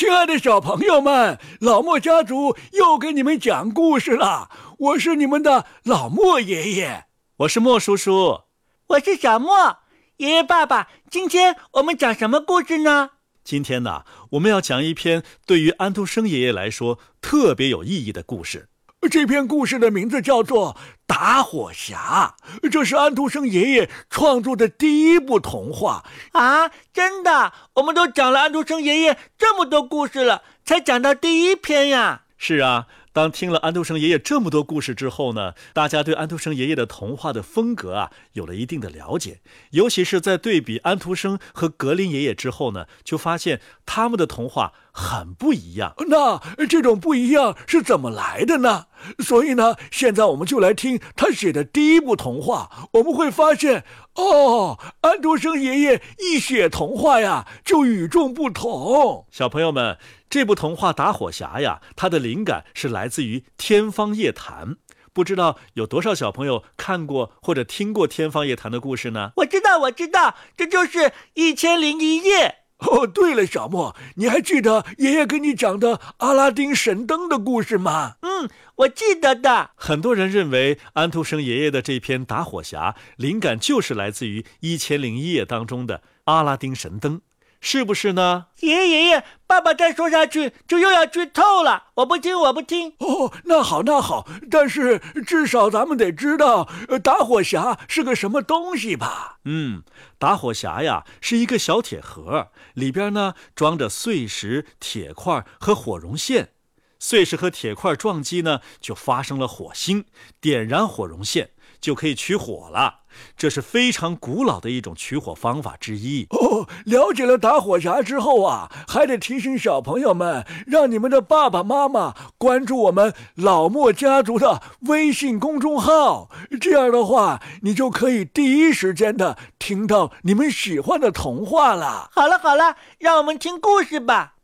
亲爱的小朋友们，老莫家族又给你们讲故事了。我是你们的老莫爷爷，我是莫叔叔，我是小莫爷爷。爸爸，今天我们讲什么故事呢？今天呢，我们要讲一篇对于安徒生爷爷来说特别有意义的故事。这篇故事的名字叫做《打火匣》，这是安徒生爷爷创作的第一部童话啊！真的，我们都讲了安徒生爷爷这么多故事了，才讲到第一篇呀。是啊。当听了安徒生爷爷这么多故事之后呢，大家对安徒生爷爷的童话的风格啊有了一定的了解。尤其是在对比安徒生和格林爷爷之后呢，就发现他们的童话很不一样。那这种不一样是怎么来的呢？所以呢，现在我们就来听他写的第一部童话，我们会发现，哦，安徒生爷爷一写童话呀，就与众不同。小朋友们。这部童话《打火匣》呀，它的灵感是来自于《天方夜谭》。不知道有多少小朋友看过或者听过《天方夜谭》的故事呢？我知道，我知道，这就是《一千零一夜》。哦，对了，小莫，你还记得爷爷给你讲的阿拉丁神灯的故事吗？嗯，我记得的。很多人认为安徒生爷爷的这篇《打火匣》灵感就是来自于《一千零一夜》当中的阿拉丁神灯。是不是呢？爷爷爷爷，爸爸再说下去就又要剧透了，我不听，我不听。哦，那好那好，但是至少咱们得知道打火匣是个什么东西吧？嗯，打火匣呀是一个小铁盒，里边呢装着碎石、铁块和火绒线，碎石和铁块撞击呢就发生了火星，点燃火绒线。就可以取火了，这是非常古老的一种取火方法之一。哦，了解了打火匣之后啊，还得提醒小朋友们，让你们的爸爸妈妈关注我们老莫家族的微信公众号，这样的话，你就可以第一时间的听到你们喜欢的童话了。好了好了，让我们听故事吧。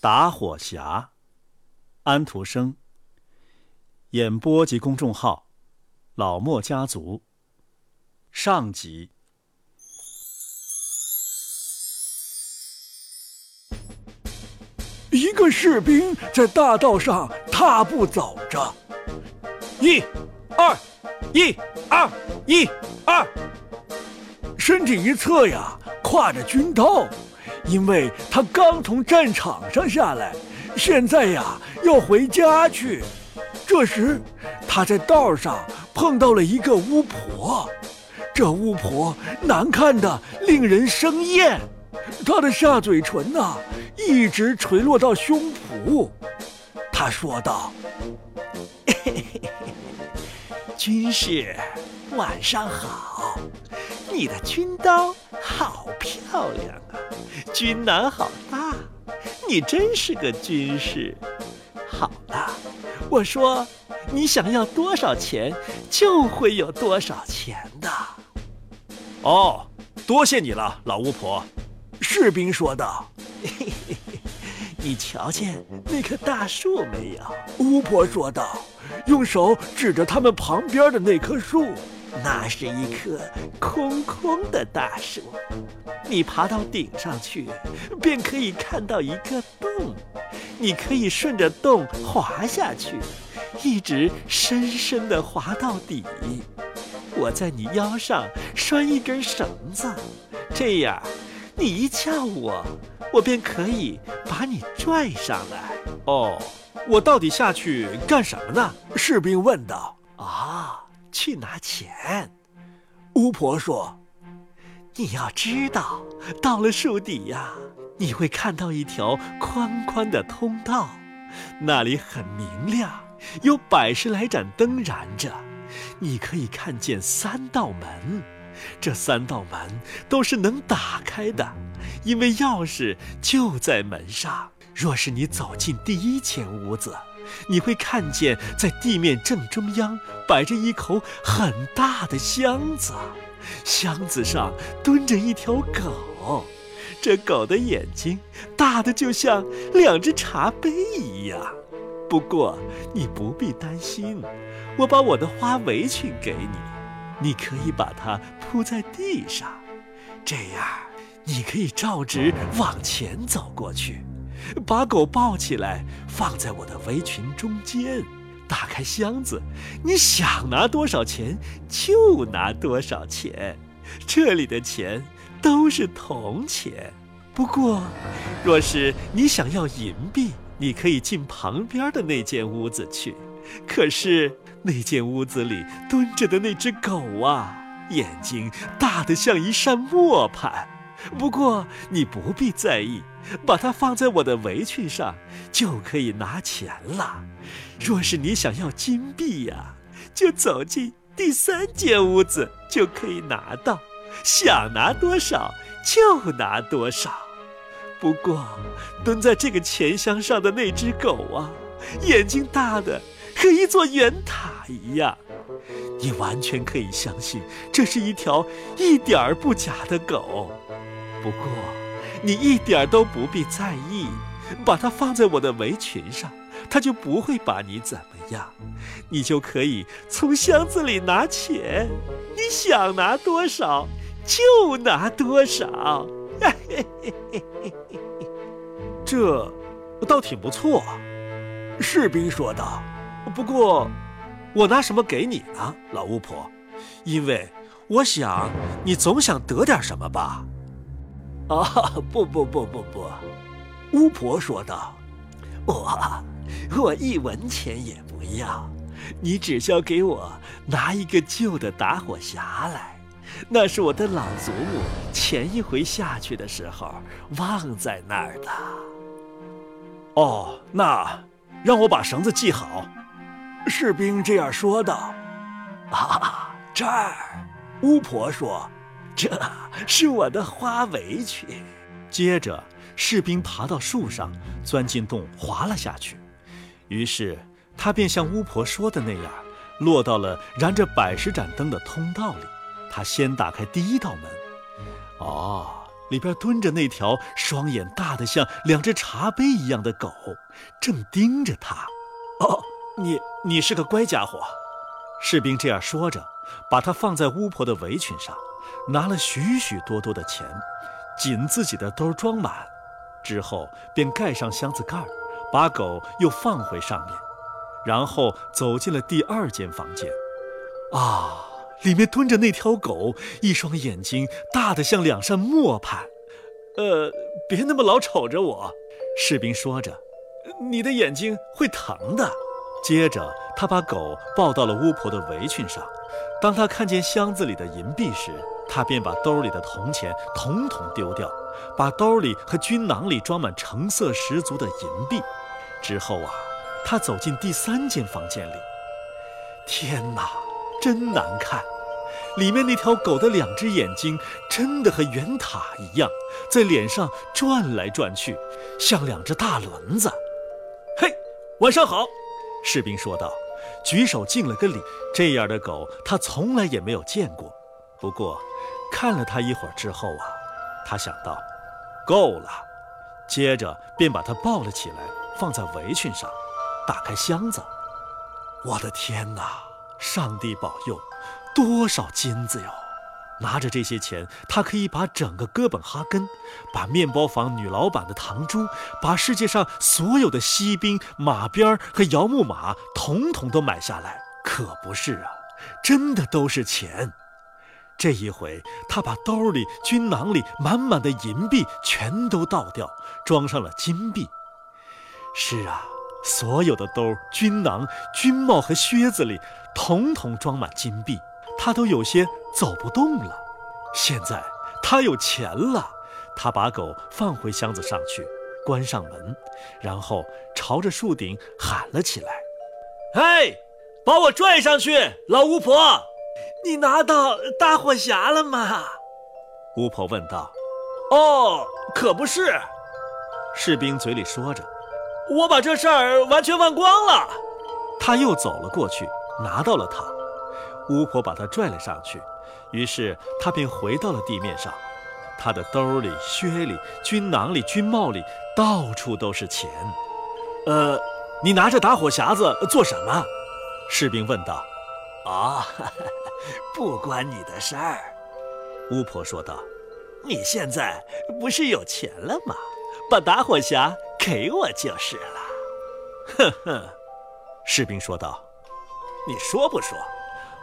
打火匣，安徒生。演播及公众号：老莫家族。上集。一个士兵在大道上踏步走着，一、二、一、二、一、二，身体一侧呀，挎着军刀，因为他刚从战场上下来，现在呀要回家去。这时，他在道上碰到了一个巫婆。这巫婆难看的令人生厌，她的下嘴唇呐一直垂落到胸脯。他说道：“军士，晚上好。你的军刀好漂亮啊，军囊好大，你真是个军士。好了。”我说：“你想要多少钱，就会有多少钱的。”哦，多谢你了，老巫婆。”士兵说道。“你瞧见那棵大树没有？”巫婆说道，用手指着他们旁边的那棵树。那是一棵空空的大树，你爬到顶上去，便可以看到一个洞。你可以顺着洞滑下去，一直深深地滑到底。我在你腰上拴一根绳子，这样，你一叫我，我便可以把你拽上来。哦，我到底下去干什么呢？士兵问道。啊，去拿钱。巫婆说：“你要知道，到了树底呀。”你会看到一条宽宽的通道，那里很明亮，有百十来盏灯燃着。你可以看见三道门，这三道门都是能打开的，因为钥匙就在门上。若是你走进第一间屋子，你会看见在地面正中央摆着一口很大的箱子，箱子上蹲着一条狗。这狗的眼睛大的就像两只茶杯一样，不过你不必担心，我把我的花围裙给你，你可以把它铺在地上，这样你可以照直往前走过去，把狗抱起来，放在我的围裙中间，打开箱子，你想拿多少钱就拿多少钱，这里的钱都是铜钱。不过，若是你想要银币，你可以进旁边的那间屋子去。可是那间屋子里蹲着的那只狗啊，眼睛大得像一扇磨盘。不过你不必在意，把它放在我的围裙上，就可以拿钱了。若是你想要金币呀，就走进第三间屋子，就可以拿到。想拿多少就拿多少。不过，蹲在这个钱箱上的那只狗啊，眼睛大的和一座圆塔一样。你完全可以相信，这是一条一点儿不假的狗。不过，你一点都不必在意，把它放在我的围裙上，它就不会把你怎么样。你就可以从箱子里拿钱，你想拿多少就拿多少。这倒挺不错，士兵说道。不过，我拿什么给你呢，老巫婆？因为我想你总想得点什么吧。啊，不不不不不，巫婆说道：“我我一文钱也不要，你只需要给我拿一个旧的打火匣来，那是我的老祖母前一回下去的时候忘在那儿的。”哦，那让我把绳子系好。士兵这样说道：“啊，这儿。”巫婆说。这是我的花围裙。接着，士兵爬到树上，钻进洞，滑了下去。于是，他便像巫婆说的那样，落到了燃着百十盏灯的通道里。他先打开第一道门，哦，里边蹲着那条双眼大得像两只茶杯一样的狗，正盯着他。哦，你你是个乖家伙。士兵这样说着，把它放在巫婆的围裙上。拿了许许多多的钱，紧自己的兜装满，之后便盖上箱子盖儿，把狗又放回上面，然后走进了第二间房间。啊，里面蹲着那条狗，一双眼睛大得像两扇磨盘。呃，别那么老瞅着我，士兵说着，你的眼睛会疼的。接着，他把狗抱到了巫婆的围裙上。当他看见箱子里的银币时，他便把兜里的铜钱统统丢掉，把兜里和军囊里装满成色十足的银币。之后啊，他走进第三间房间里。天哪，真难看！里面那条狗的两只眼睛真的和圆塔一样，在脸上转来转去，像两只大轮子。嘿，晚上好，士兵说道，举手敬了个礼。这样的狗他从来也没有见过。不过。看了他一会儿之后啊，他想到，够了，接着便把它抱了起来，放在围裙上，打开箱子。我的天哪！上帝保佑，多少金子哟！拿着这些钱，他可以把整个哥本哈根，把面包房女老板的堂珠，把世界上所有的锡兵、马鞭和摇木马，统统都买下来。可不是啊，真的都是钱。这一回，他把兜里、军囊里满满的银币全都倒掉，装上了金币。是啊，所有的兜、军囊、军帽和靴子里，统统装满金币，他都有些走不动了。现在他有钱了，他把狗放回箱子上去，关上门，然后朝着树顶喊了起来：“嘿，把我拽上去，老巫婆！”你拿到大火匣了吗？巫婆问道。哦，可不是。士兵嘴里说着，我把这事儿完全忘光了。他又走了过去，拿到了它。巫婆把他拽了上去，于是他便回到了地面上。他的兜里、靴里、军囊里、军帽里，到处都是钱。呃，你拿着打火匣子做什么？士兵问道。啊。不关你的事儿，巫婆说道。你现在不是有钱了吗？把打火匣给我就是了。”哼哼，士兵说道：“你说不说？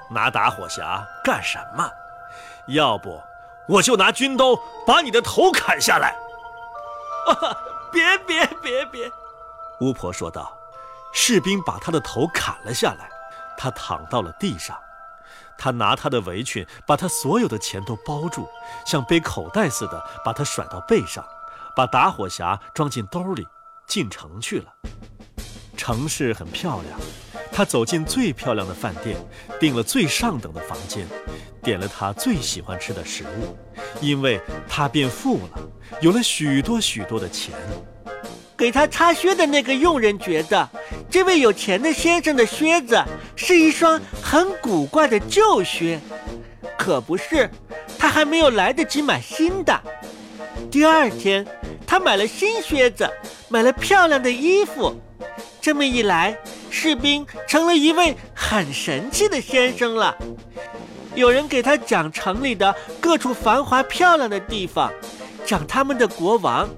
拿打火匣干什么？要不我就拿军刀把你的头砍下来。”啊！别别别别！巫婆说道。士兵把他的头砍了下来，他躺到了地上。他拿他的围裙把他所有的钱都包住，像背口袋似的把他甩到背上，把打火匣装进兜里，进城去了。城市很漂亮，他走进最漂亮的饭店，订了最上等的房间，点了他最喜欢吃的食物，因为他变富了，有了许多许多的钱。给他擦靴的那个佣人觉得，这位有钱的先生的靴子是一双很古怪的旧靴，可不是，他还没有来得及买新的。第二天，他买了新靴子，买了漂亮的衣服。这么一来，士兵成了一位很神气的先生了。有人给他讲城里的各处繁华漂亮的地方，讲他们的国王。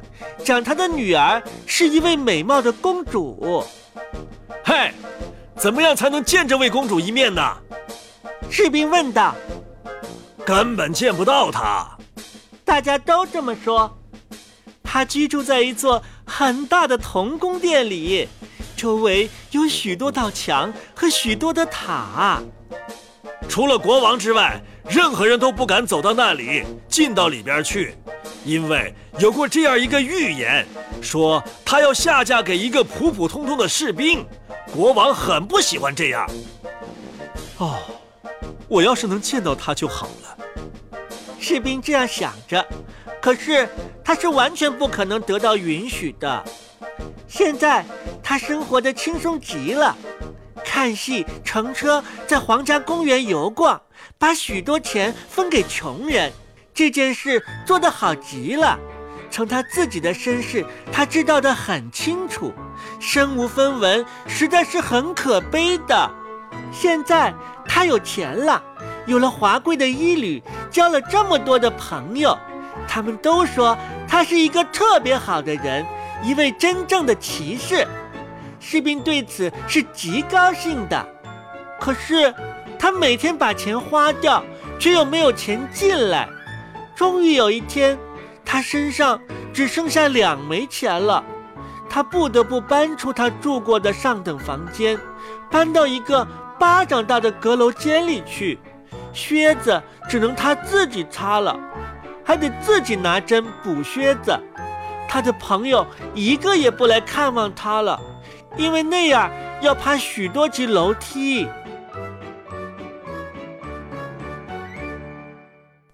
讲他的女儿是一位美貌的公主。嘿，怎么样才能见这位公主一面呢？士兵问道。根本见不到她。大家都这么说。他居住在一座很大的铜宫殿里，周围有许多道墙和许多的塔。除了国王之外，任何人都不敢走到那里，进到里边去。因为有过这样一个预言，说他要下嫁给一个普普通通的士兵，国王很不喜欢这样。哦，我要是能见到他就好了。士兵这样想着，可是他是完全不可能得到允许的。现在他生活的轻松极了，看戏、乘车，在皇家公园游逛，把许多钱分给穷人。这件事做得好极了，从他自己的身世，他知道的很清楚，身无分文，实在是很可悲的。现在他有钱了，有了华贵的衣履，交了这么多的朋友，他们都说他是一个特别好的人，一位真正的骑士。士兵对此是极高兴的，可是他每天把钱花掉，却又没有钱进来。终于有一天，他身上只剩下两枚钱了，他不得不搬出他住过的上等房间，搬到一个巴掌大的阁楼间里去。靴子只能他自己擦了，还得自己拿针补靴子。他的朋友一个也不来看望他了，因为那样要爬许多级楼梯。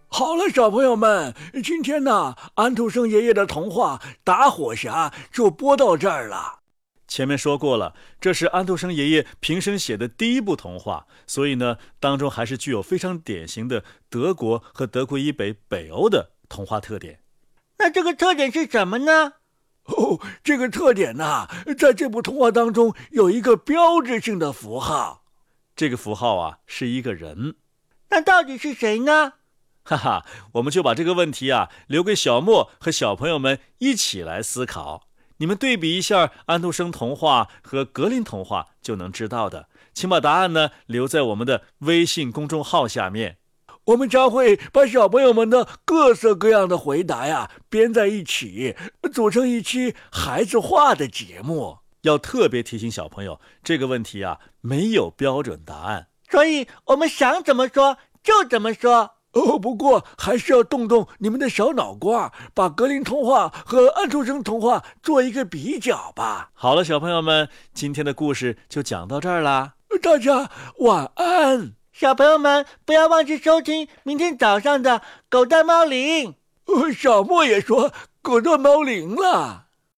好了，小朋友们，今天呢，安徒生爷爷的童话《打火匣》就播到这儿了。前面说过了，这是安徒生爷爷平生写的第一部童话，所以呢，当中还是具有非常典型的德国和德国以北北欧的童话特点。那这个特点是什么呢？哦，这个特点呢，在这部童话当中有一个标志性的符号，这个符号啊，是一个人。那到底是谁呢？哈哈，我们就把这个问题啊留给小莫和小朋友们一起来思考。你们对比一下安徒生童话和格林童话就能知道的。请把答案呢留在我们的微信公众号下面，我们将会把小朋友们的各色各样的回答呀编在一起，组成一期孩子话的节目。要特别提醒小朋友，这个问题啊没有标准答案，所以我们想怎么说就怎么说。哦，不过还是要动动你们的小脑瓜，把格林童话和安徒生童话做一个比较吧。好了，小朋友们，今天的故事就讲到这儿啦，大家晚安。小朋友们不要忘记收听明天早上的《狗蛋猫铃》。小莫也说《狗蛋猫铃》了。